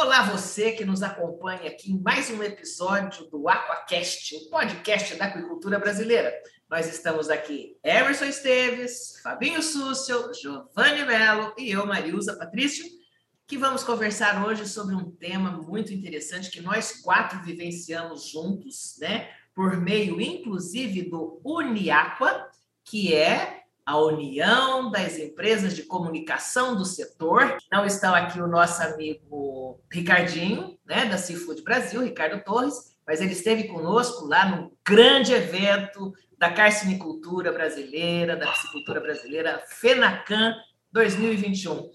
Olá, você que nos acompanha aqui em mais um episódio do Aquacast, o podcast da aquicultura brasileira. Nós estamos aqui, Emerson Esteves, Fabinho Súcio, Giovanni Melo e eu, Marilza Patrício, que vamos conversar hoje sobre um tema muito interessante que nós quatro vivenciamos juntos, né? Por meio, inclusive, do Uniaqua, que é a União das Empresas de Comunicação do Setor. Não estão aqui o nosso amigo Ricardinho, né, da Seafood Brasil, Ricardo Torres, mas ele esteve conosco lá num grande evento da carcinicultura brasileira, da piscicultura brasileira, FENACAN 2021.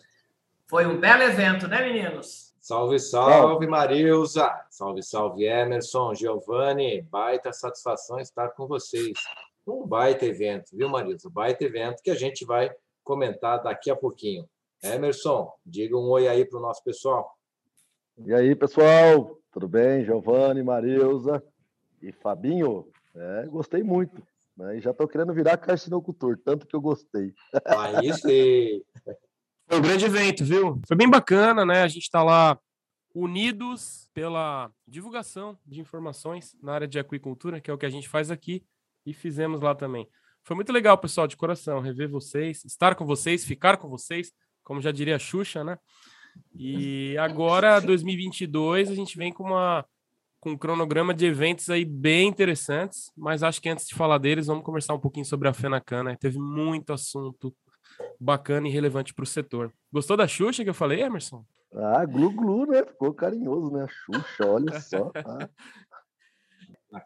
Foi um belo evento, né, meninos? Salve, salve, Marilza! Salve, salve, Emerson, Giovanni. Baita satisfação estar com vocês. Um baita evento, viu, Marisa? Um baita evento que a gente vai comentar daqui a pouquinho. Emerson, diga um oi aí para o nosso pessoal. E aí, pessoal? Tudo bem? Giovanni, Marilza e Fabinho? É, gostei muito. Né? E já estou querendo virar carcinocultor, tanto que eu gostei. Aí sim! Foi um grande evento, viu? Foi bem bacana, né? A gente está lá unidos pela divulgação de informações na área de aquicultura, que é o que a gente faz aqui e fizemos lá também. Foi muito legal, pessoal, de coração, rever vocês, estar com vocês, ficar com vocês, como já diria a Xuxa, né? E agora, 2022, a gente vem com uma com um cronograma de eventos aí bem interessantes, mas acho que antes de falar deles, vamos conversar um pouquinho sobre a Fenacan, né? Teve muito assunto bacana e relevante para o setor. Gostou da Xuxa que eu falei, Emerson? Ah, glu-glu, né? Ficou carinhoso, né? A Xuxa, olha só. Tá?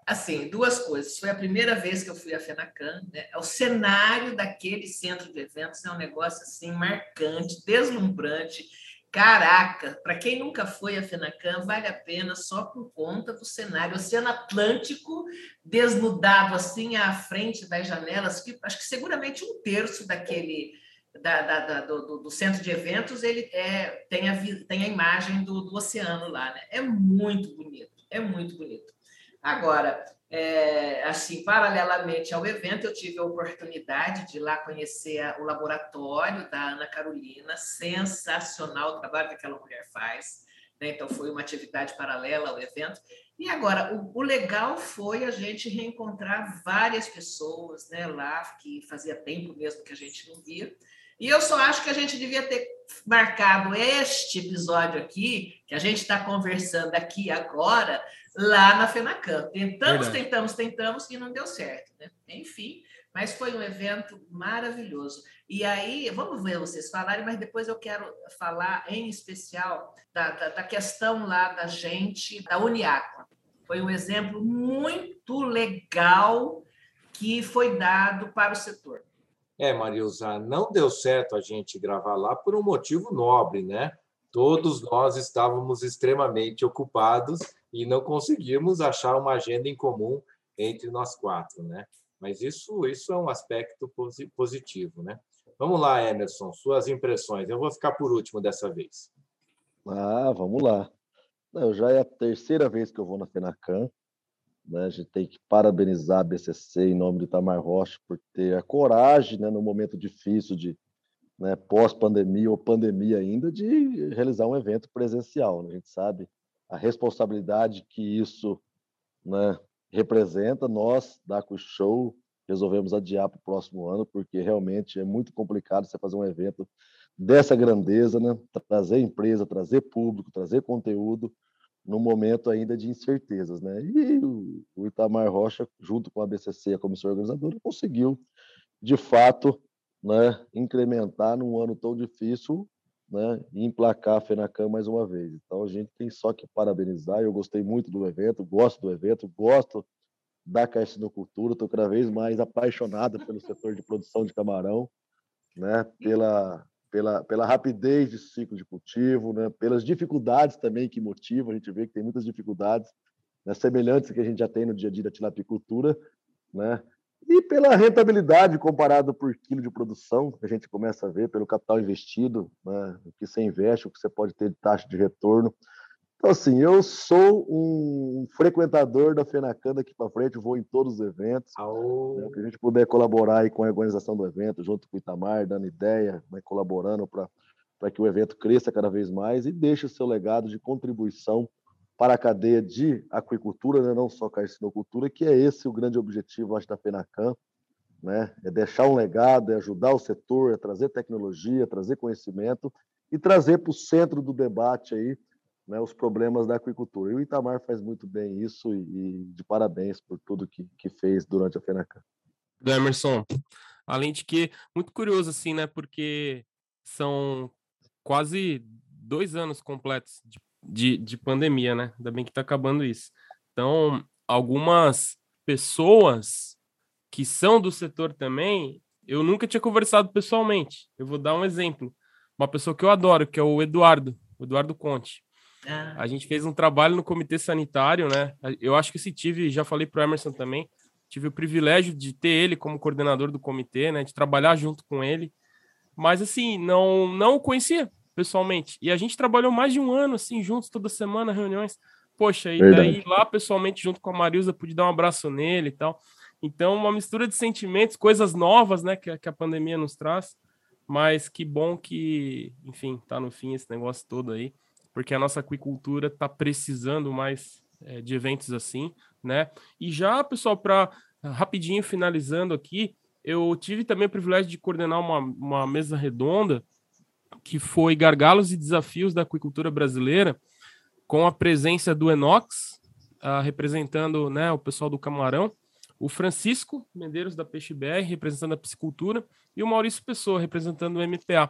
Assim, duas coisas. Foi a primeira vez que eu fui à FENACAN. Né? O cenário daquele centro de eventos é um negócio assim marcante, deslumbrante. Caraca, para quem nunca foi à FENACAN, vale a pena só por conta do cenário. Oceano Atlântico desnudado assim à frente das janelas, que acho que seguramente um terço daquele da, da, da, do, do, centro de eventos ele é, tem, a, tem a imagem do, do oceano lá. Né? É muito bonito, é muito bonito. Agora, é, assim, paralelamente ao evento, eu tive a oportunidade de ir lá conhecer o laboratório da Ana Carolina, sensacional o trabalho que aquela mulher faz. Né? Então, foi uma atividade paralela ao evento. E agora, o, o, legal foi a gente reencontrar várias pessoas né, lá, que fazia tempo mesmo que a gente não via. E eu só acho que a gente devia ter marcado este episódio aqui, que a gente está conversando aqui agora, lá na FENACAM. Tentamos, Verdade. tentamos, tentamos e não deu certo. Né? Enfim, mas foi um evento maravilhoso. E aí, vamos ver vocês falarem, mas depois eu quero falar em especial da, da, da questão lá da gente, da Uniaqua. Foi um exemplo muito legal que foi dado para o setor. É, Marilza, não deu certo a gente gravar lá por um motivo nobre, né? Todos nós estávamos extremamente ocupados e não conseguimos achar uma agenda em comum entre nós quatro, né? Mas isso, isso é um aspecto positivo, né? Vamos lá, Emerson, suas impressões. Eu vou ficar por último dessa vez. Ah, vamos lá. Eu já é a terceira vez que eu vou na FENACAM. Né? A gente tem que parabenizar a BCC em nome de Itamar Rocha por ter a coragem, né, no momento difícil de né, pós-pandemia ou pandemia ainda, de realizar um evento presencial. Né? A gente sabe a responsabilidade que isso né, representa. Nós, da Show, resolvemos adiar para o próximo ano, porque realmente é muito complicado você fazer um evento dessa grandeza, né? trazer empresa, trazer público, trazer conteúdo no momento ainda de incertezas, né? E o Itamar Rocha, junto com a BCC, a comissão organizadora, conseguiu, de fato, né, incrementar num ano tão difícil, né, e emplacar a FENACAM mais uma vez. Então a gente tem só que parabenizar. Eu gostei muito do evento, gosto do evento, gosto da carcinocultura, estou cada vez mais apaixonado pelo setor de produção de camarão, né, pela pela, pela rapidez de ciclo de cultivo, né? pelas dificuldades também que motivam, a gente vê que tem muitas dificuldades né? semelhantes que a gente já tem no dia a dia da tilapicultura, né? E pela rentabilidade comparado por quilo de produção, a gente começa a ver, pelo capital investido, né? o que você investe, o que você pode ter de taxa de retorno. Então, assim, eu sou um frequentador da FENACAN daqui para frente, vou em todos os eventos. Né, que a gente puder colaborar aí com a organização do evento, junto com o Itamar, dando ideia, né, colaborando para que o evento cresça cada vez mais e deixe o seu legado de contribuição para a cadeia de aquicultura, né? não só carcinocultura, que é esse o grande objetivo, acho, da FENACAM, né? é deixar um legado, é ajudar o setor, é trazer tecnologia, trazer conhecimento e trazer para o centro do debate aí né, os problemas da aquicultura. E o Itamar faz muito bem isso e, e de parabéns por tudo que, que fez durante a FENACAM. Do Emerson, além de que, muito curioso assim, né, porque são quase dois anos completos de de, de pandemia, né? Ainda bem que está acabando isso. Então, algumas pessoas que são do setor também, eu nunca tinha conversado pessoalmente. Eu vou dar um exemplo. Uma pessoa que eu adoro, que é o Eduardo, o Eduardo Conte. Ah. A gente fez um trabalho no comitê sanitário, né? Eu acho que se tive, já falei para o Emerson também, tive o privilégio de ter ele como coordenador do comitê, né? De trabalhar junto com ele. Mas assim, não não o conhecia pessoalmente. E a gente trabalhou mais de um ano, assim, juntos, toda semana, reuniões. Poxa, e daí lá pessoalmente, junto com a Marilza, pude dar um abraço nele e tal. Então, uma mistura de sentimentos, coisas novas, né, que, que a pandemia nos traz. Mas que bom que, enfim, tá no fim esse negócio todo aí, porque a nossa aquicultura tá precisando mais é, de eventos assim, né? E já, pessoal, para rapidinho finalizando aqui, eu tive também o privilégio de coordenar uma, uma mesa redonda que foi Gargalos e Desafios da Aquicultura Brasileira, com a presença do Enox, uh, representando né, o pessoal do Camarão, o Francisco Medeiros da Peixe BR, representando a piscicultura, e o Maurício Pessoa, representando o MPA.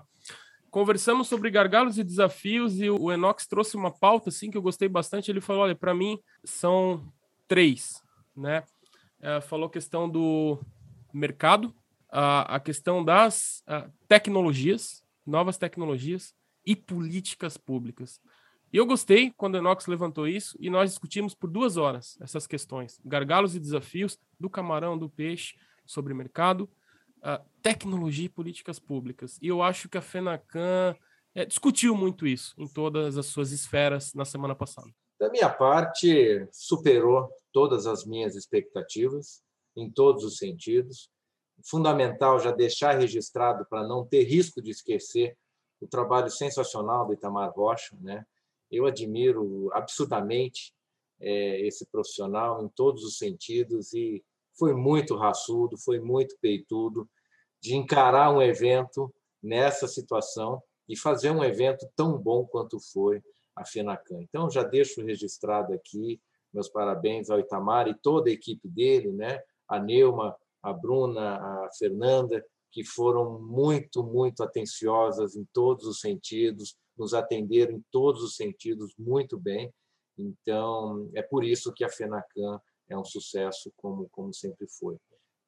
Conversamos sobre gargalos e desafios e o Enox trouxe uma pauta assim que eu gostei bastante. Ele falou: olha, para mim são três, né? Uh, falou questão do mercado, uh, a questão das uh, tecnologias, novas tecnologias e políticas públicas. Eu gostei quando o Enox levantou isso e nós discutimos por duas horas essas questões, gargalos e desafios do camarão, do peixe, sobre mercado, uh, tecnologia e políticas públicas. E eu acho que a FENACAN é, discutiu muito isso em todas as suas esferas na semana passada. Da minha parte, superou todas as minhas expectativas, em todos os sentidos fundamental já deixar registrado para não ter risco de esquecer o trabalho sensacional do Itamar Rocha, né? Eu admiro absurdamente é, esse profissional em todos os sentidos e foi muito raçudo, foi muito peitudo de encarar um evento nessa situação e fazer um evento tão bom quanto foi a Fenacan. Então já deixo registrado aqui meus parabéns ao Itamar e toda a equipe dele, né? A Neuma, a Bruna, a Fernanda, que foram muito, muito atenciosas em todos os sentidos, nos atenderam em todos os sentidos muito bem. Então, é por isso que a FENACAM é um sucesso, como, como sempre foi.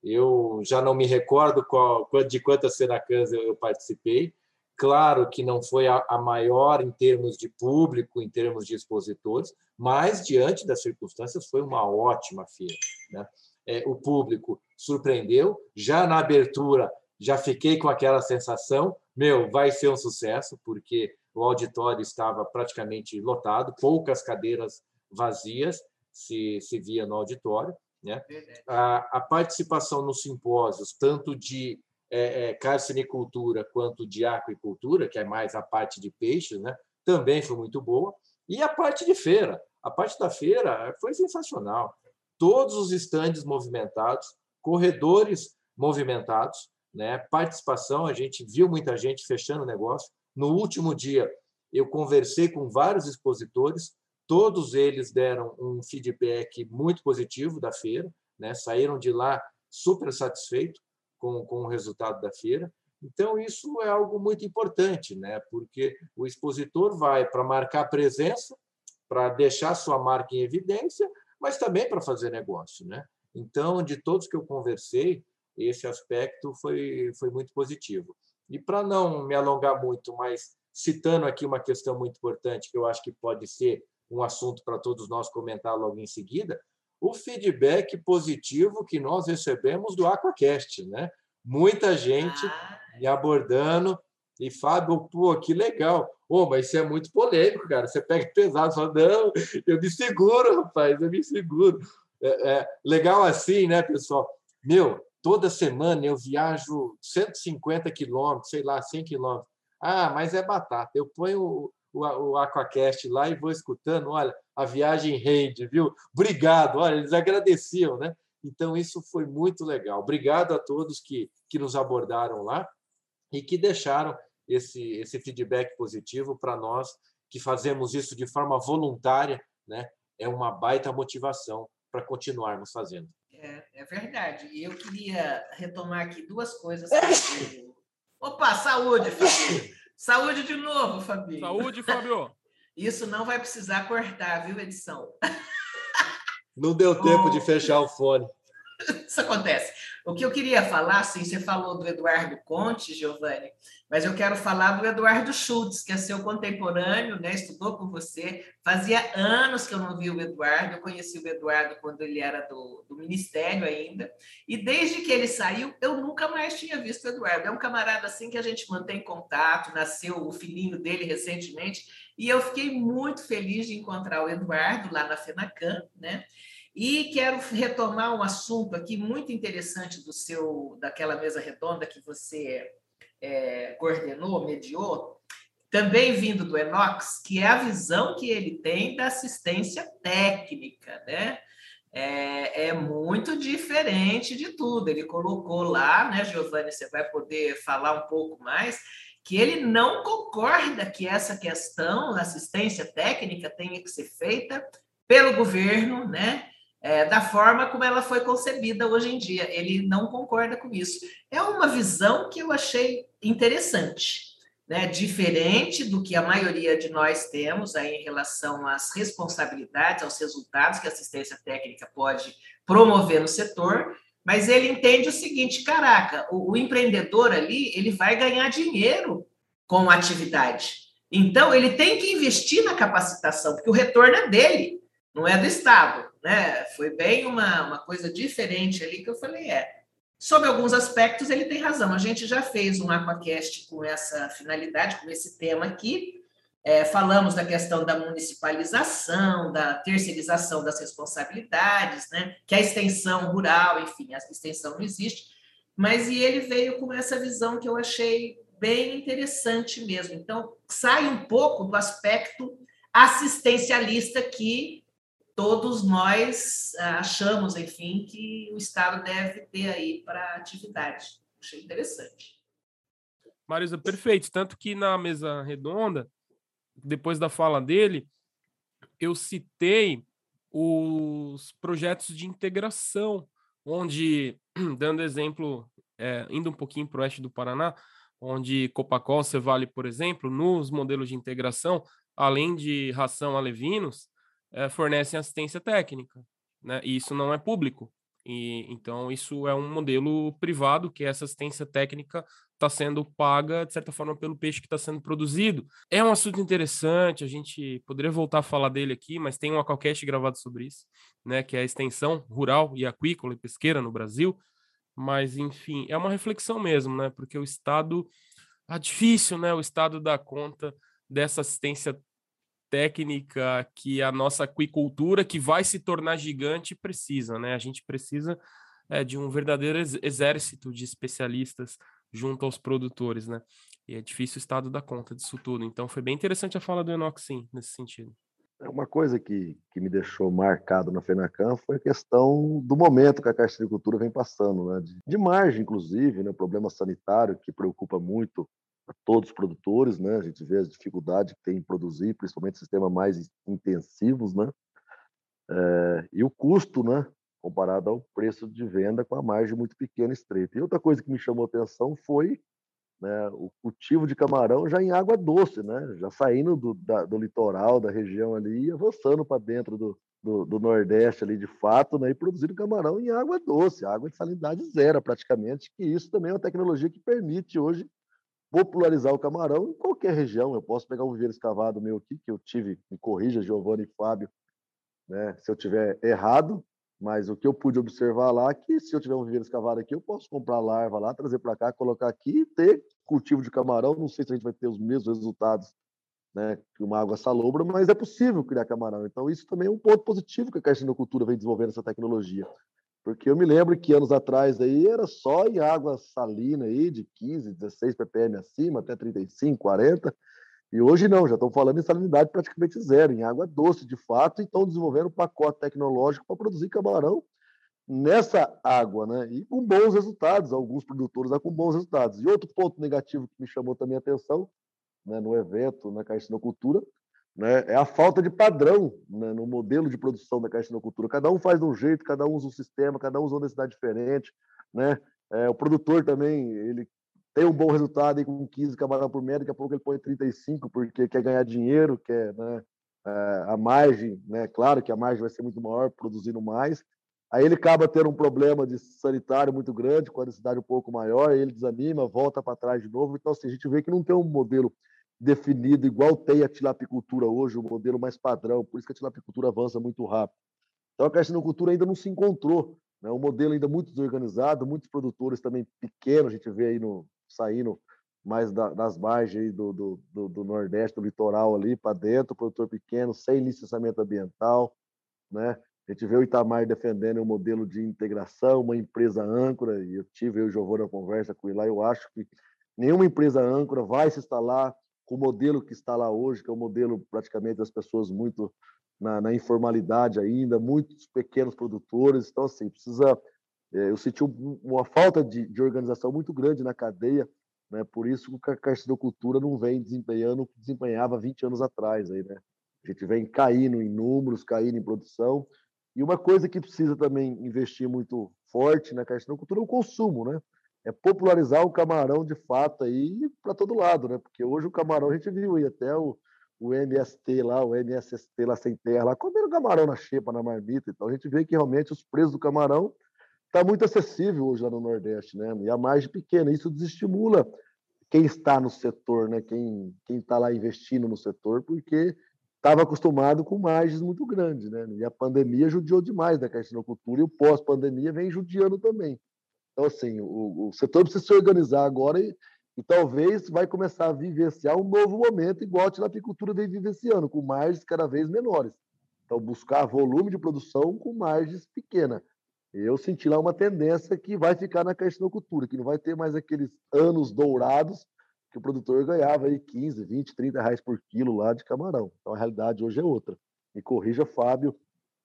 Eu já não me recordo qual, de quantas FENACANs eu, eu participei. Claro que não foi a, a maior em termos de público, em termos de expositores, mas, diante das circunstâncias, foi uma ótima feira. Né? É, o público surpreendeu. Já na abertura, já fiquei com aquela sensação: meu, vai ser um sucesso, porque o auditório estava praticamente lotado, poucas cadeiras vazias se, se via no auditório. Né? A, a participação nos simpósios, tanto de é, é, carcinicultura quanto de aquicultura, que é mais a parte de peixes, né? também foi muito boa. E a parte de feira. A parte da feira foi sensacional todos os estandes movimentados, corredores movimentados, né? participação, a gente viu muita gente fechando o negócio. No último dia, eu conversei com vários expositores, todos eles deram um feedback muito positivo da feira, né? saíram de lá super satisfeitos com, com o resultado da feira. Então, isso é algo muito importante, né? porque o expositor vai para marcar presença, para deixar sua marca em evidência, mas também para fazer negócio. Né? Então, de todos que eu conversei, esse aspecto foi, foi muito positivo. E para não me alongar muito, mas citando aqui uma questão muito importante, que eu acho que pode ser um assunto para todos nós comentar logo em seguida, o feedback positivo que nós recebemos do Aquacast. Né? Muita gente ah. me abordando, e Fábio, pô, que legal. Ô, oh, mas isso é muito polêmico, cara. Você pega pesado, só não, eu me seguro, rapaz, eu me seguro. É, é, legal assim, né, pessoal? Meu, toda semana eu viajo 150 quilômetros, sei lá, 100 quilômetros. Ah, mas é batata. Eu ponho o, o, o Aquacast lá e vou escutando. Olha, a viagem rende, viu? Obrigado. Olha, eles agradeciam, né? Então, isso foi muito legal. Obrigado a todos que, que nos abordaram lá e que deixaram esse, esse feedback positivo para nós que fazemos isso de forma voluntária, né? É uma baita motivação para continuarmos fazendo. É, é verdade. E eu queria retomar aqui duas coisas. Opa, saúde, Fabio. Saúde de novo, Fabio. Saúde, Fabio. Isso não vai precisar cortar, viu, edição? Não deu tempo de fechar o fone. Isso acontece. O que eu queria falar, sim, você falou do Eduardo Conte, Giovanni, mas eu quero falar do Eduardo Schultz, que é seu contemporâneo, né? estudou com você. Fazia anos que eu não vi o Eduardo, eu conheci o Eduardo quando ele era do, do Ministério ainda, e desde que ele saiu, eu nunca mais tinha visto o Eduardo. É um camarada assim que a gente mantém contato, nasceu o filhinho dele recentemente, e eu fiquei muito feliz de encontrar o Eduardo lá na FENACAM, né? E quero retomar um assunto aqui muito interessante do seu daquela mesa redonda que você é, coordenou, mediou, também vindo do Enox, que é a visão que ele tem da assistência técnica, né? É, é, muito diferente de tudo. Ele colocou lá, né, Giovanni? Você vai poder falar um pouco mais, que ele não concorda que essa questão da assistência técnica tenha que ser feita pelo governo, né? É, da forma como ela foi concebida hoje em dia. Ele não concorda com isso. É uma visão que eu achei interessante, né? diferente do que a maioria de nós temos aí em relação às responsabilidades, aos resultados que a assistência técnica pode promover no setor. Mas ele entende o seguinte: caraca, o, o empreendedor ali ele vai ganhar dinheiro com a atividade. Então, ele tem que investir na capacitação, porque o retorno é dele, não é do Estado né? Foi bem uma, uma coisa diferente ali que eu falei, é. Sobre alguns aspectos, ele tem razão. A gente já fez um Aquacast com essa finalidade, com esse tema aqui. É, falamos da questão da municipalização, da terceirização das responsabilidades, né? que a extensão rural, enfim, a extensão não existe, mas e ele veio com essa visão que eu achei bem interessante mesmo. Então, sai um pouco do aspecto assistencialista que todos nós ah, achamos, enfim, que o Estado deve ter aí para atividade. Achei interessante. Marisa, perfeito. Tanto que na mesa redonda, depois da fala dele, eu citei os projetos de integração, onde, dando exemplo, é, indo um pouquinho para o oeste do Paraná, onde Copacol, Cevale, por exemplo, nos modelos de integração, além de ração a levinos, é, fornecem assistência técnica, né? E isso não é público. E, então, isso é um modelo privado, que essa assistência técnica está sendo paga, de certa forma, pelo peixe que está sendo produzido. É um assunto interessante, a gente poderia voltar a falar dele aqui, mas tem um Aquacast gravado sobre isso, né, que é a extensão rural e aquícola e pesqueira no Brasil. Mas, enfim, é uma reflexão mesmo, né, porque o Estado. Ah, difícil, né, o Estado dar conta dessa assistência técnica que a nossa aquicultura, que vai se tornar gigante, precisa, né? A gente precisa é, de um verdadeiro exército de especialistas junto aos produtores, né? E é difícil o Estado dar conta disso tudo. Então foi bem interessante a fala do Enoch, sim, nesse sentido. É, uma coisa que, que me deixou marcado na FENACAM foi a questão do momento que a Caixa de Agricultura vem passando, né? de, de margem, inclusive, né? problema sanitário que preocupa muito a todos os produtores, né? A gente vê as dificuldades que tem em produzir, principalmente sistemas mais intensivos, né? É, e o custo, né? Comparado ao preço de venda com a margem muito pequena e estreita. E outra coisa que me chamou a atenção foi né, o cultivo de camarão já em água doce, né? Já saindo do, da, do litoral, da região ali e avançando para dentro do, do, do, Nordeste ali de fato, né? E produzindo camarão em água doce, água de salinidade zero praticamente, que isso também é uma tecnologia que permite hoje popularizar o camarão em qualquer região. Eu posso pegar um viveiro escavado meu aqui, que eu tive, me corrija, Giovanni e Fábio, né, se eu tiver errado, mas o que eu pude observar lá é que se eu tiver um viveiro escavado aqui, eu posso comprar larva lá, trazer para cá, colocar aqui e ter cultivo de camarão. Não sei se a gente vai ter os mesmos resultados né, que uma água salobra, mas é possível criar camarão. Então, isso também é um ponto positivo que a Caixa Cultura vem desenvolvendo essa tecnologia. Porque eu me lembro que anos atrás aí era só em água salina aí de 15, 16 ppm acima, até 35, 40. E hoje não, já estão falando em salinidade praticamente zero, em água doce de fato, e estão desenvolvendo um pacote tecnológico para produzir camarão nessa água, né? E com bons resultados, alguns produtores lá com bons resultados. E outro ponto negativo que me chamou também a atenção, né, no evento, na carcinocultura, né, é a falta de padrão né, no modelo de produção da carcinocultura. Cada um faz de um jeito, cada um usa um sistema, cada um usa uma necessidade diferente, né? É, o produtor também, ele tem um bom resultado aí com 15 camarão por metro, daqui a pouco ele põe 35 porque quer ganhar dinheiro, quer né, é, a margem, né? Claro que a margem vai ser muito maior produzindo mais, Aí ele acaba tendo um problema de sanitário muito grande, com a necessidade um pouco maior, ele desanima, volta para trás de novo. Então, assim, a gente vê que não tem um modelo definido igual tem a tilapicultura hoje, o modelo mais padrão, por isso que a tilapicultura avança muito rápido. Então, a carcinocultura ainda não se encontrou, né? um modelo ainda muito desorganizado, muitos produtores também pequenos, a gente vê aí no, saindo mais da, das margens do, do, do, do, Nordeste, do litoral ali para dentro, produtor pequeno, sem licenciamento ambiental, né? A gente vê o Itamar defendendo um modelo de integração, uma empresa âncora, e eu tive eu e o conversa com ele lá, eu acho que nenhuma empresa âncora vai se instalar com o modelo que está lá hoje, que é o modelo praticamente das pessoas muito na, na, informalidade ainda, muitos pequenos produtores, então assim, precisa, é, eu senti uma falta de, de, organização muito grande na cadeia, né, por isso que a carcinocultura não vem desempenhando o que desempenhava 20 anos atrás, aí, né? a gente vem caindo em números, caindo em produção, e uma coisa que precisa também investir muito forte na carcinocultura é o consumo, né? É popularizar o camarão de fato aí para todo lado, né? Porque hoje o camarão a gente viu aí até o, o MST lá, o MSST lá sem terra, lá comendo camarão na xepa, na marmita. Então a gente vê que realmente os preços do camarão está muito acessível hoje lá no Nordeste, né? E a margem pequena. Isso desestimula quem está no setor, né? Quem quem está lá investindo no setor, porque estava acostumado com margens muito grandes, né? E a pandemia judiou demais da carcinocultura e o pós-pandemia vem judiando também. Então, assim, o, o, setor precisa se organizar agora e, e talvez vai começar a vivenciar um novo momento, igual a tilapicultura vem vivenciando, com margens cada vez menores. Então, buscar volume de produção com margens pequenas. Eu senti lá uma tendência que vai ficar na carcinocultura, que não vai ter mais aqueles anos dourados que o produtor ganhava aí 15, 20, 30 reais por quilo lá de camarão. Então a realidade hoje é outra. Me corrija, Fábio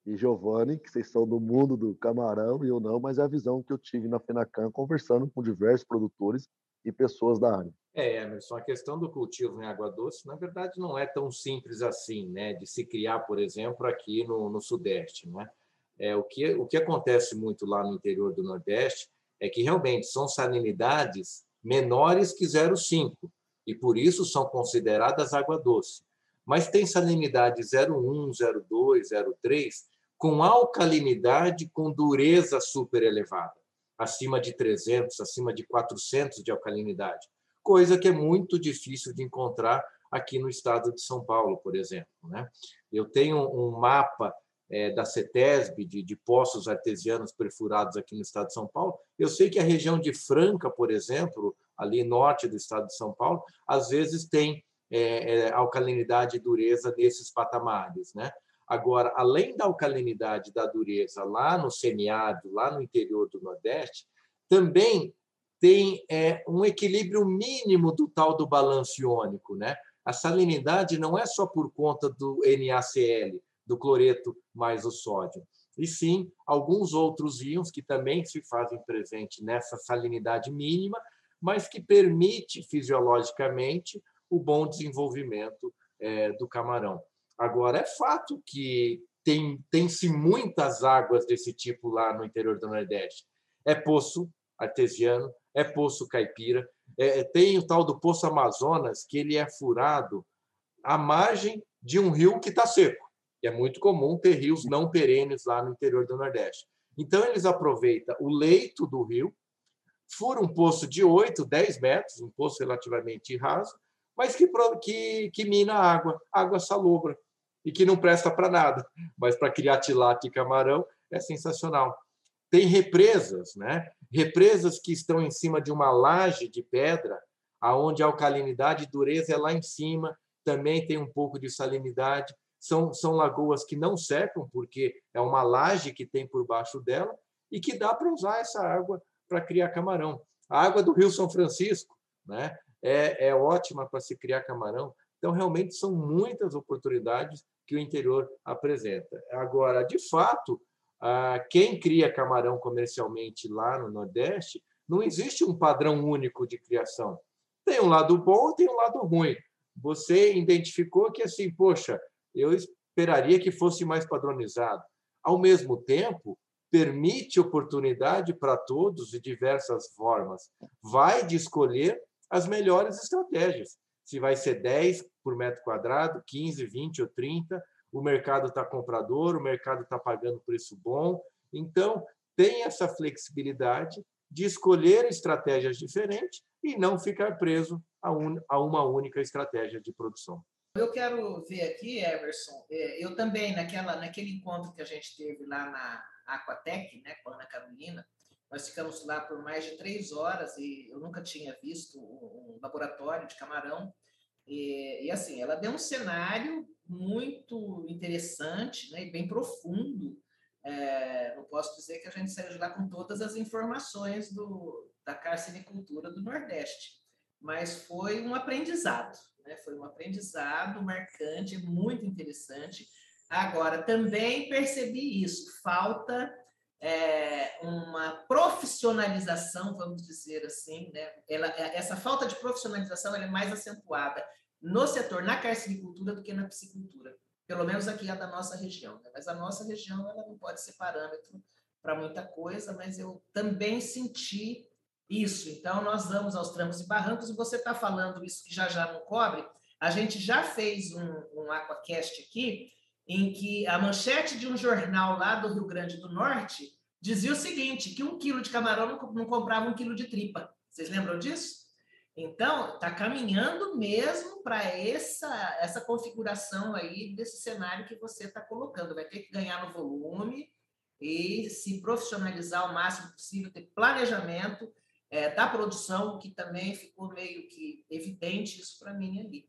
e Giovanni, que vocês são do mundo do camarão e eu não, mas é a visão que eu tive na Fenacan conversando com diversos produtores e pessoas da área. É, Emerson, a questão do cultivo em água doce, na verdade, não é tão simples assim, né? De se criar, por exemplo, aqui no, no Sudeste, não é? é o, que, o que acontece muito lá no interior do Nordeste é que realmente são salinidades menores que 0,5 e por isso são consideradas água doce. Mas tem salinidade 0,1, 0,2, 0,3 com alcalinidade com dureza super elevada, acima de 300, acima de 400 de alcalinidade, coisa que é muito difícil de encontrar aqui no estado de São Paulo, por exemplo. Né? Eu tenho um mapa é, da CETESB, de, de poços artesianos perfurados aqui no estado de São Paulo. Eu sei que a região de Franca, por exemplo, ali norte do estado de São Paulo, às vezes tem é, é, alcalinidade e dureza nesses patamares. Né? Agora, além da alcalinidade da dureza lá no semiárido, lá no interior do Nordeste, também tem é, um equilíbrio mínimo do tal do balanço iônico. Né? A salinidade não é só por conta do NaCl, do cloreto mais o sódio, e sim alguns outros íons que também se fazem presente nessa salinidade mínima, mas que permite fisiologicamente o bom desenvolvimento é, do camarão. Agora, é fato que tem, tem-se muitas águas desse tipo lá no interior do Nordeste. É poço artesiano, é poço caipira, é, tem o tal do poço Amazonas, que ele é furado à margem de um rio que está seco que é muito comum ter rios não perenes lá no interior do Nordeste. Então, eles aproveitam o leito do rio, furam um poço de 8, 10 metros, um poço relativamente raso, mas que, que, que mina água, água salobra, e que não presta para nada. Mas para criar tilápia e camarão é sensacional. Tem represas, né? represas que estão em cima de uma laje de pedra, aonde a alcalinidade e dureza é lá em cima, também tem um pouco de salinidade, são, são lagoas que não secam, porque é uma laje que tem por baixo dela, e que dá para usar essa água para criar camarão. A água do Rio São Francisco né, é, é ótima para se criar camarão. Então, realmente, são muitas oportunidades que o interior apresenta. Agora, de fato, quem cria camarão comercialmente lá no Nordeste, não existe um padrão único de criação. Tem um lado bom tem um lado ruim. Você identificou que, assim, poxa, eu esperaria que fosse mais padronizado. Ao mesmo tempo, permite oportunidade para todos de diversas formas. Vai de escolher as melhores estratégias. Se vai ser 10 por metro quadrado, 15, 20 ou 30, o mercado está comprador, o mercado está pagando preço bom. Então, tem essa flexibilidade de escolher estratégias diferentes e não ficar preso a, un, a uma única estratégia de produção. Eu quero ver aqui, Everson, é, eu também, naquela, naquele encontro que a gente teve lá na Aquatec, né, com a Ana Carolina, nós ficamos lá por mais de três horas e eu nunca tinha visto um laboratório de camarão. E, e assim, ela deu um cenário muito interessante né, e bem profundo. É, não posso dizer que a gente saiu de lá com todas as informações do, da carcinicultura do Nordeste, mas foi um aprendizado, né? foi um aprendizado marcante, muito interessante. Agora, também percebi isso, falta é, uma profissionalização, vamos dizer assim, né? Ela, essa falta de profissionalização é mais acentuada no setor, na carcinicultura, do que na piscicultura. Pelo menos aqui é da nossa região. Né? Mas a nossa região ela não pode ser parâmetro para muita coisa, mas eu também senti isso. Então, nós vamos aos trancos e barrancos, e você está falando isso que já já não cobre. A gente já fez um, um Aquacast aqui, em que a manchete de um jornal lá do Rio Grande do Norte dizia o seguinte, que um quilo de camarão não, comprava um quilo de tripa. Vocês lembram disso? Então, está caminhando mesmo para essa, essa configuração aí desse cenário que você está colocando. Vai ter que ganhar no volume e se profissionalizar o máximo possível, ter planejamento é, da produção, que também ficou meio que evidente isso para mim ali.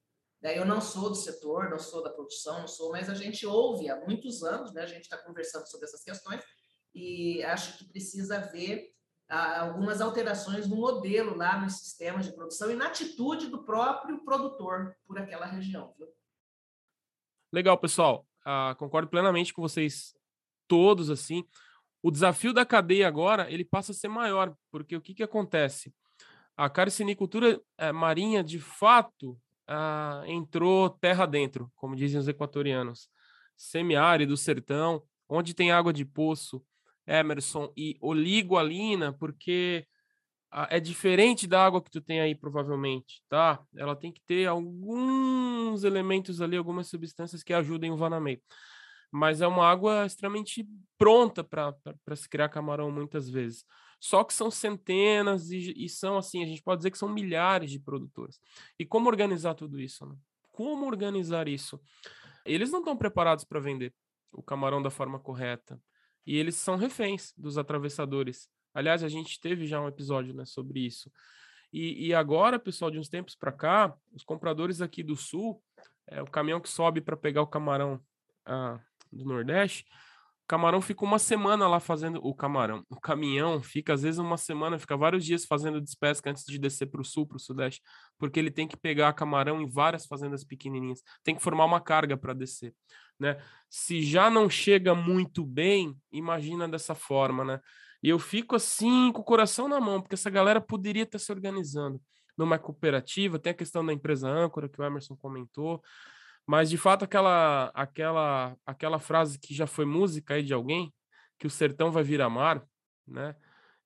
Eu não sou do setor, não sou da produção, não sou, mas a gente ouve há muitos anos, né? A gente está conversando sobre essas questões e acho que precisa ver algumas alterações no modelo lá nos sistemas de produção e na atitude do próprio produtor por aquela região. Viu? Legal, pessoal. Uh, concordo plenamente com vocês todos assim. O desafio da cadeia agora ele passa a ser maior, porque o que, que acontece? A carcinicultura é, marinha, de fato, uh, entrou terra dentro, como dizem os equatorianos. Semiárido, sertão, onde tem água de poço, Emerson e oligoalina, porque é diferente da água que tu tem aí, provavelmente, tá? Ela tem que ter alguns elementos ali, algumas substâncias que ajudem o vanamento. Mas é uma água extremamente pronta para se criar camarão, muitas vezes. Só que são centenas e, e, são, assim, a gente pode dizer que são milhares de produtores. E como organizar tudo isso? Né? Como organizar isso? Eles não estão preparados para vender o camarão da forma correta e eles são reféns dos atravessadores. Aliás, a gente teve já um episódio né, sobre isso. E, e agora, pessoal, de uns tempos para cá, os compradores aqui do Sul, é, o caminhão que sobe para pegar o camarão ah, do Nordeste, camarão fica uma semana lá fazendo o camarão. O caminhão fica, às vezes, uma semana, fica vários dias fazendo despesca antes de descer para o sul, para o sudeste, porque ele tem que pegar camarão em várias fazendas pequenininhas. Tem que formar uma carga para descer né? Se já não chega muito bem, imagina dessa forma, né? E eu fico assim com o coração na mão, porque essa galera poderia estar se organizando numa cooperativa, tem a questão da empresa âncora que o Emerson comentou, mas de fato aquela aquela aquela frase que já foi música aí de alguém, que o sertão vai virar mar, né?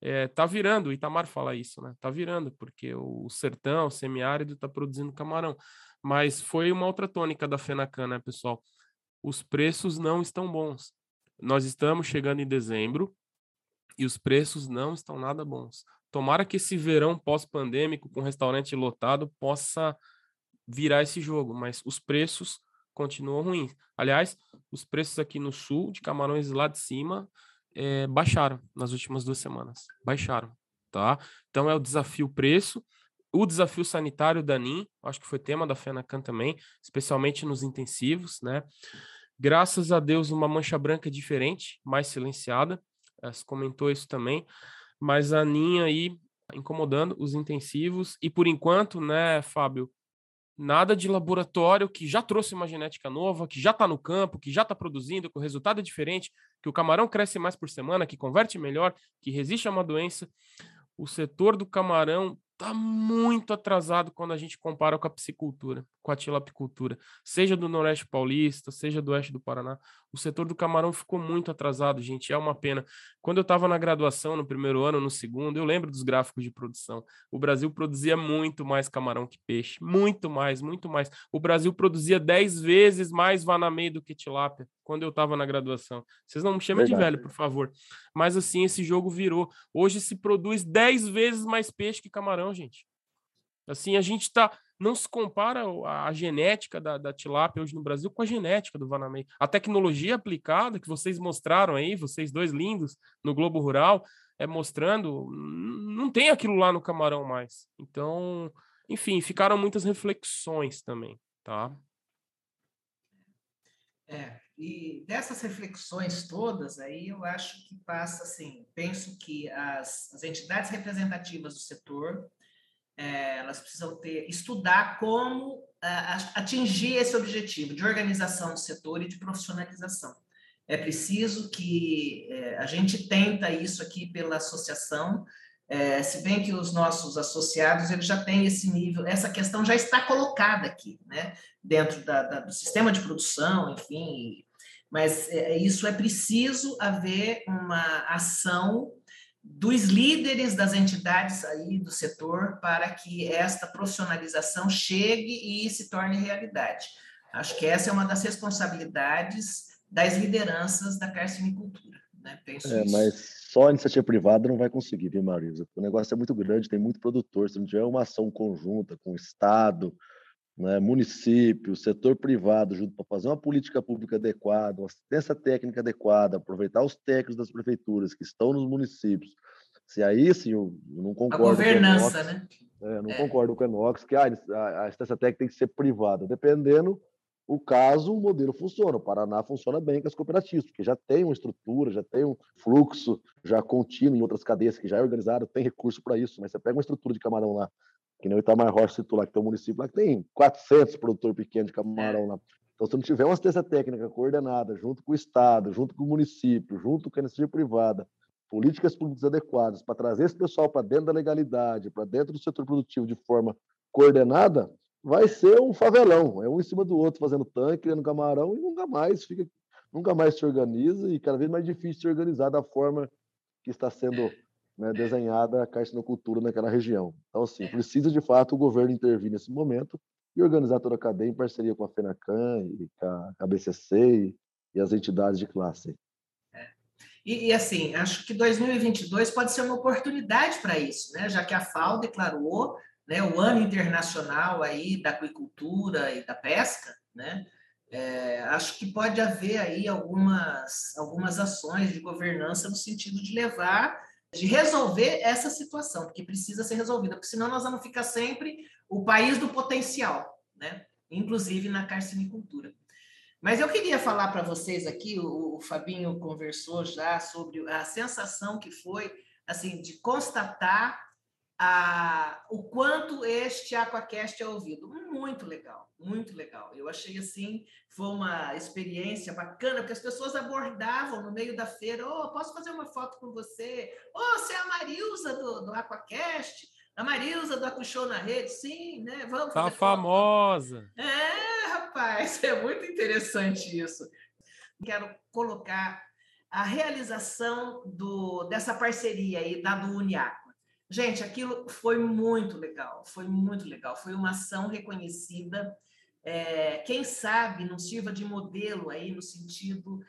É, tá virando, o Itamar fala isso, né? Tá virando, porque o sertão, o semiárido, tá produzindo camarão. Mas foi uma outra tônica da Fenacan, né, pessoal? os preços não estão bons. Nós estamos chegando em dezembro e os preços não estão nada bons. Tomara que esse verão pós-pandêmico, com restaurante lotado, possa virar esse jogo, mas os preços continuam ruins. Aliás, os preços aqui no sul, de camarões lá de cima, é, baixaram nas últimas duas semanas. Baixaram, tá? Então é o desafio preço. O desafio sanitário da NIM, acho que foi tema da FENACAN também, especialmente nos intensivos, né? Graças a Deus, uma mancha branca diferente, mais silenciada. Você comentou isso também, mas a Ninha aí incomodando os intensivos e por enquanto, né, Fábio, nada de laboratório que já trouxe uma genética nova, que já está no campo, que já está produzindo, que o resultado é diferente, que o camarão cresce mais por semana, que converte melhor, que resiste a uma doença. O setor do camarão está muito atrasado quando a gente compara com a piscicultura, com a tilapicultura, seja do Noroeste Paulista, seja do Oeste do Paraná. O setor do camarão ficou muito atrasado, gente, é uma pena. Quando eu estava na graduação, no primeiro ano, no segundo, eu lembro dos gráficos de produção. O Brasil produzia muito mais camarão que peixe, muito mais, muito mais. O Brasil produzia 10 vezes mais vanamei do que tilápia quando eu estava na graduação. Vocês não me chamem Verdade. de velho, por favor. Mas assim, esse jogo virou. Hoje se produz 10 vezes mais peixe que camarão, gente. Assim, a gente está não se compara a genética da, da, tilápia hoje no Brasil com a genética do Vanamei. A tecnologia aplicada que vocês mostraram aí, vocês dois lindos, no Globo Rural, é mostrando, não tem aquilo lá no camarão mais. Então, enfim, ficaram muitas reflexões também, tá? É, e dessas reflexões todas aí, eu acho que passa assim, penso que as, as entidades representativas do setor, é, elas precisam ter, estudar como atingir esse objetivo de organização do setor e de profissionalização. É preciso que é, a gente tenta isso aqui pela associação, é, se bem que os nossos associados eles já têm esse nível, essa questão já está colocada aqui, né, dentro da, da, do sistema de produção, enfim, mas é, isso é preciso haver uma ação dos líderes das entidades aí do setor para que esta profissionalização chegue e se torne realidade. Acho que essa é uma das responsabilidades das lideranças da carcinicultura. Né? Penso é, isso. mas só a iniciativa privada não vai conseguir, viu, Marisa? O negócio é muito grande, tem muito produtor. Se não tiver uma ação conjunta com o Estado, né, município, setor privado, junto para fazer uma política pública adequada, uma assistência técnica adequada, aproveitar os técnicos das prefeituras que estão nos municípios. Se aí sim, eu, não concordo. A governança, com né? É, não é. concordo com o Enox que ah, a, assistência técnica tem que ser privada. Dependendo o caso, o modelo funciona. O Paraná funciona bem com as cooperativas, porque já tem uma estrutura, já tem um fluxo já contínuo em outras cadeias que já é organizado, tem recurso para isso. Mas você pega uma estrutura de camarão lá que nem o Itamar Rocha citou lá, que tem um município lá que tem 400 produtores pequenos de camarão lá. Então, se não tiver uma assistência técnica coordenada, junto com o Estado, junto com o município, junto com a iniciativa privada, políticas públicas adequadas para trazer esse pessoal para dentro da legalidade, para dentro do setor produtivo de forma coordenada, vai ser um favelão, é um em cima do outro fazendo tanque, criando camarão e nunca mais fica, nunca mais se organiza e cada vez mais difícil se organizar da forma que está sendo né, desenhada a carcinocultura naquela região. Então, assim, precisa de fato o governo intervir nesse momento e organizar toda a cadeia em parceria com a FENACAN e com a BCC e, e as entidades de classe. É. E, e, assim, acho que 2022 pode ser uma oportunidade para isso, né? já que a FAO declarou né, o ano internacional aí da aquicultura e da pesca, né? É, acho que pode haver aí algumas, algumas ações de governança no sentido de levar de resolver essa situação, porque precisa ser resolvida, porque senão nós vamos ficar sempre o país do potencial, né? inclusive na carcinicultura. Mas eu queria falar para vocês aqui, o, o Fabinho conversou já sobre a sensação que foi assim de constatar a, o quanto este Aquacast é ouvido. Muito legal, muito legal. Eu achei assim, foi uma experiência bacana, porque as pessoas abordavam no meio da feira, oh, posso fazer uma foto com você? Oh, você é a Marilza do, do Aquacast? A Marilza do Acuchou na Rede? Sim, né? Vamos Tá famosa. É, rapaz, é muito interessante isso. Quero colocar a realização do, dessa parceria aí da do Uniaco. Gente, aquilo foi muito legal, foi muito legal. Foi uma ação reconhecida. É, quem sabe não sirva de modelo aí no sentido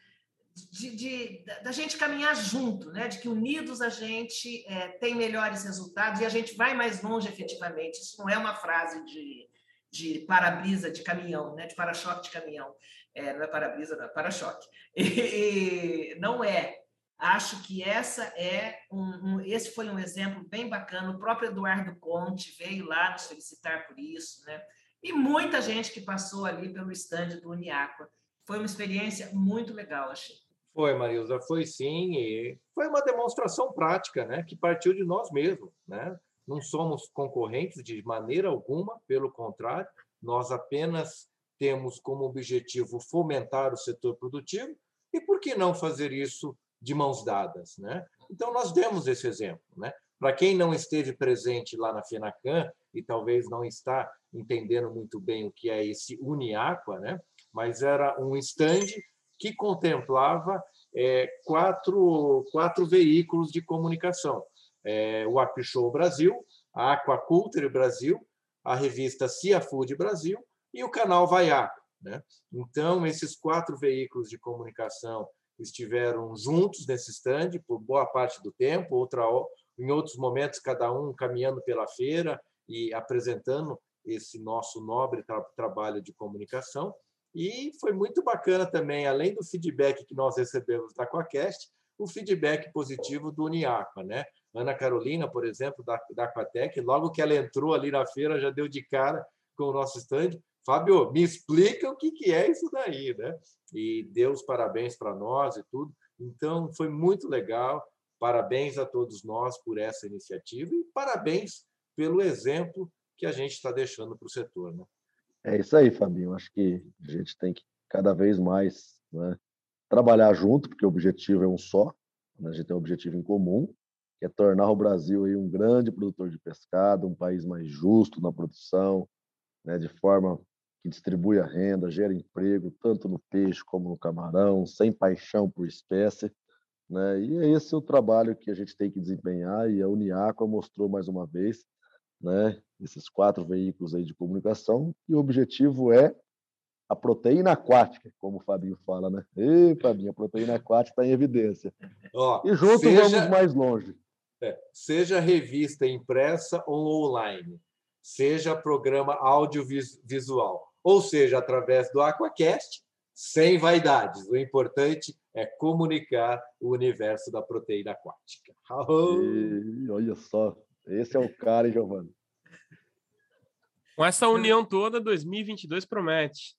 de, de, da gente caminhar junto, né? De que unidos a gente é, tem melhores resultados e a gente vai mais longe efetivamente. Isso não é uma frase de, de para-brisa de caminhão, né? De para-choque de caminhão. É, não é para-brisa, não é para-choque. não é. Acho que essa é um, um, esse foi um exemplo bem bacana. O próprio Eduardo Conte veio lá nos felicitar por isso, né? E muita gente que passou ali pelo estande do Uniaqua. Foi uma experiência muito legal, achei. Foi, Marilza, foi sim, e foi uma demonstração prática, né, que partiu de nós mesmos, né? Não somos concorrentes de maneira alguma, pelo contrário, nós apenas temos como objetivo fomentar o setor produtivo e por que não fazer isso de mãos dadas, né? Então nós demos esse exemplo, né? Para quem não esteve presente lá na Fenacan e talvez não está entendendo muito bem o que é esse Uniaqua, né? Mas era um estande que contemplava é, quatro, quatro veículos de comunicação. É, o Apishow Brasil, a Aquaculture Brasil, a revista Cia Food Brasil e o canal Vaiaco. Né? Então, esses quatro veículos de comunicação estiveram juntos nesse stand por boa parte do tempo, outra, em outros momentos, cada um caminhando pela feira e apresentando esse nosso nobre tra trabalho de comunicação. E foi muito bacana também, além do feedback que nós recebemos da Aquacast, o feedback positivo do Uniapa. Né? Ana Carolina, por exemplo, da, da Aquatec, logo que ela entrou ali na feira, já deu de cara com o nosso stand. Fábio, me explica o que, que é isso daí, né? E deu os parabéns para nós e tudo. Então, foi muito legal. Parabéns a todos nós por essa iniciativa e parabéns pelo exemplo que a gente está deixando para o setor, né? É isso aí, Fabinho. Acho que a gente tem que cada vez mais né, trabalhar junto, porque o objetivo é um só. Né? A gente tem um objetivo em comum, que é tornar o Brasil aí um grande produtor de pescado, um país mais justo na produção, né, de forma que distribui a renda, gera emprego, tanto no peixe como no camarão, sem paixão por espécie. Né? E é esse o trabalho que a gente tem que desempenhar, e a Uniaqua mostrou mais uma vez né, esses quatro veículos aí de comunicação, e o objetivo é a proteína aquática, como o Fabinho fala, né? Ei, Fabinho, a proteína aquática está em evidência. Ó, e juntos seja, vamos mais longe. É, seja revista impressa ou online, seja programa audiovisual, ou seja, através do Aquacast, sem vaidades. O importante é comunicar o universo da proteína aquática. E, olha só, esse é o cara, hein, Giovanni? Com essa união toda, 2022 promete.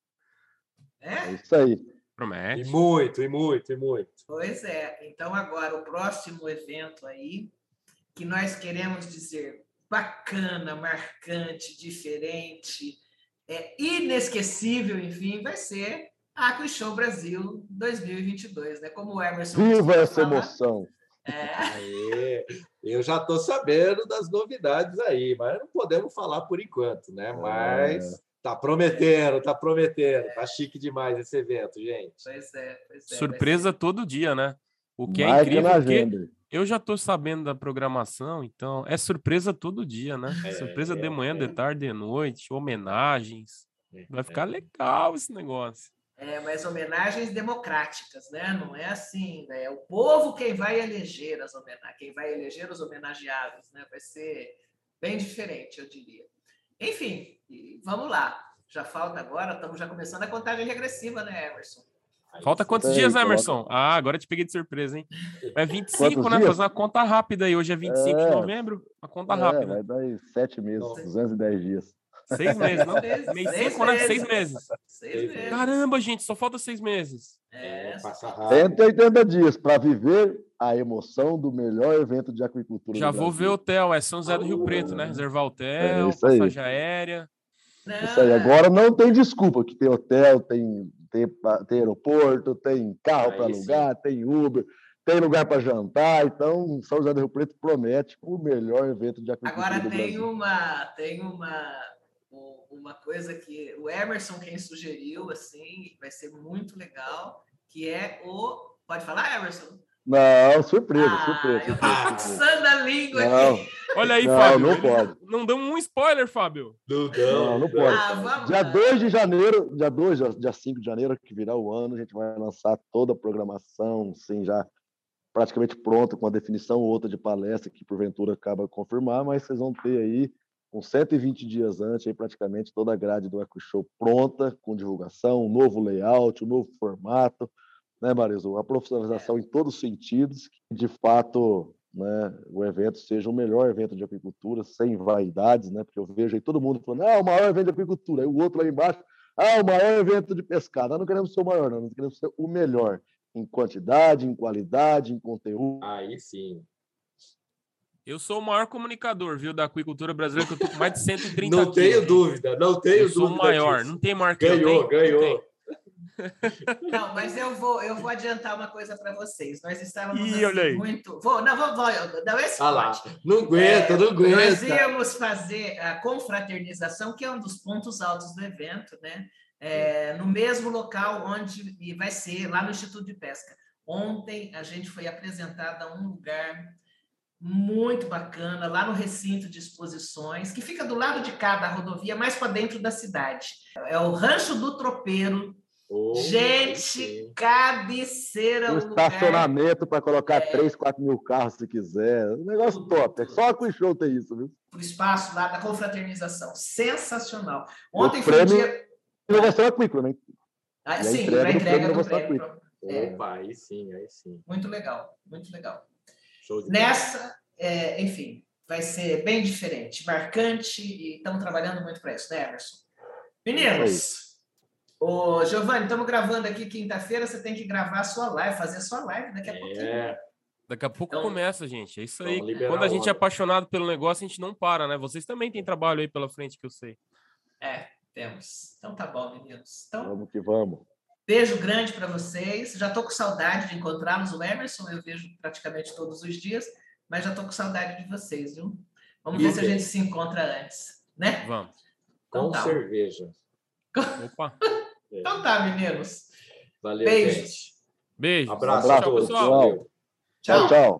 É? é isso aí. Promete. E muito, e muito, e muito. Pois é. Então, agora, o próximo evento aí, que nós queremos dizer bacana, marcante, diferente, é inesquecível, enfim, vai ser Aqua Show Brasil 2022, né? Como o Emerson. Viva essa falar. emoção! É. Aê, eu já estou sabendo das novidades aí, mas não podemos falar por enquanto, né? Mas é. tá prometendo, tá prometendo, tá chique demais esse evento, gente. Pois é, pois é Surpresa todo dia, né? O que é incrível, porque eu já estou sabendo da programação, então é surpresa todo dia, né? É, surpresa de manhã, de tarde, de noite, homenagens. É, Vai ficar é. legal esse negócio. É, mas homenagens democráticas, né? Não é assim, né? é o povo quem vai eleger as homenagens, quem vai eleger os homenageados, né? Vai ser bem diferente, eu diria. Enfim, vamos lá. Já falta agora, estamos já começando a contagem regressiva, né, Emerson? Falta quantos dias, Emerson? Ah, agora te peguei de surpresa, hein? É 25, quantos né? Dias? Fazer uma conta rápida aí. Hoje é 25 é, de novembro. Uma conta é, rápida. Vai dar aí sete meses, 210 dias. Seis meses, não? Mês seis, cinco, né? Seis meses. Seis meses. Caramba, gente, só falta seis meses. É, passa rápido. 180 dias para viver a emoção do melhor evento de aquicultura. Já vou ver hotel, é São José do Rio Preto, né? Reservar hotel, é passagem aérea. Não. Isso aí, agora não tem desculpa, que tem hotel, tem, tem, tem aeroporto, tem carro para alugar, tem Uber, tem lugar para jantar, então São José do Rio Preto promete o melhor evento de aquicultura Agora tem uma, tem uma uma coisa que o Emerson quem sugeriu, assim, vai ser muito legal, que é o. Pode falar, Emerson? Não, surpresa, ah, surpresa. Eu tô passando a língua não, aqui. Olha aí, não, Fábio. Não pode. Não deu um spoiler, Fábio. Não, não, não pode. Ah, dia 2 de janeiro, dia 2, dia 5 de janeiro, que virá o ano, a gente vai lançar toda a programação, sim, já praticamente pronta, com a definição ou outra de palestra, que porventura acaba de confirmar, mas vocês vão ter aí com 120 dias antes, aí praticamente toda a grade do Eco Show pronta, com divulgação, um novo layout, um novo formato, né, Mariso? A profissionalização em todos os sentidos, que de fato né, o evento seja o melhor evento de aquicultura, sem vaidades, né? Porque eu vejo aí todo mundo falando, ah, o maior evento de aquicultura, aí o outro lá embaixo, ah, o maior evento de pescado. Nós não queremos ser o maior, não, nós queremos ser o melhor. em quantidade, em qualidade, em conteúdo. Aí sim. Eu sou o maior comunicador, viu, da aquicultura brasileira, que eu tô com mais de 130 Não tenho dúvida, não tenho Eu sou o dúvida. maior, disso. não tem maior que eu, Ganhou, tem? ganhou. Não, mas eu vou, eu vou adiantar uma coisa para vocês. Nós estávamos Ih, assim, olha aí. muito. Vou, não, vou, vou, não, esse Ah lá, não aguenta, não Nós aguenta. íamos fazer a confraternização, que é um dos pontos altos do evento, né? É, no mesmo local onde e vai ser, lá no Instituto de Pesca. Ontem a gente foi apresentado a um lugar muito bacana, lá no recinto de exposições, que fica do lado de cá da rodovia, mais para dentro da cidade. É o Rancho do Tropeiro. Oh, Gente, cabeceira Um o estacionamento para colocar 3, 4 mil carros se quiser. Um negócio top. É só a Quick Show tem isso, viu? o espaço lá da confraternização. Sensacional. Ontem O foi um prêmio- dia. Inovação Aquícola, né? Ah, e a sim, entrega para do entrega prêmio do Inovação prêmio. É. Opa, aí sim, aí sim. Muito legal, muito legal. Show de bola. Nessa, é, enfim, vai ser bem diferente, marcante, e estamos trabalhando muito para isso, né, Emerson? Meninos, ô, Giovanni, estamos gravando aqui quinta-feira, você tem que gravar a sua live, fazer a sua live daqui a pouquinho. É, Daqui a pouco Então- começa, gente. É isso aí. Vamos liberar Quando a gente é apaixonado pelo negócio, a gente não para, né? Vocês também têm trabalho aí pela frente, que eu sei. É, temos. Então tá bom, meninos. Então, Vamos que vamos. Beijo grande para vocês. Já estou com saudade de encontrá-los. O Emerson eu vejo praticamente todos os dias, mas já estou com saudade de vocês, viu? Vamos ver se a gente se encontra antes, né? Vamos. Então com tá. cerveja. Opa. Então tá, meninos. Valeu, Beijo. gente. Beijo. Abraço, Abraço, Tchau, a todos. pessoal. Valeu. Tchau, tchau.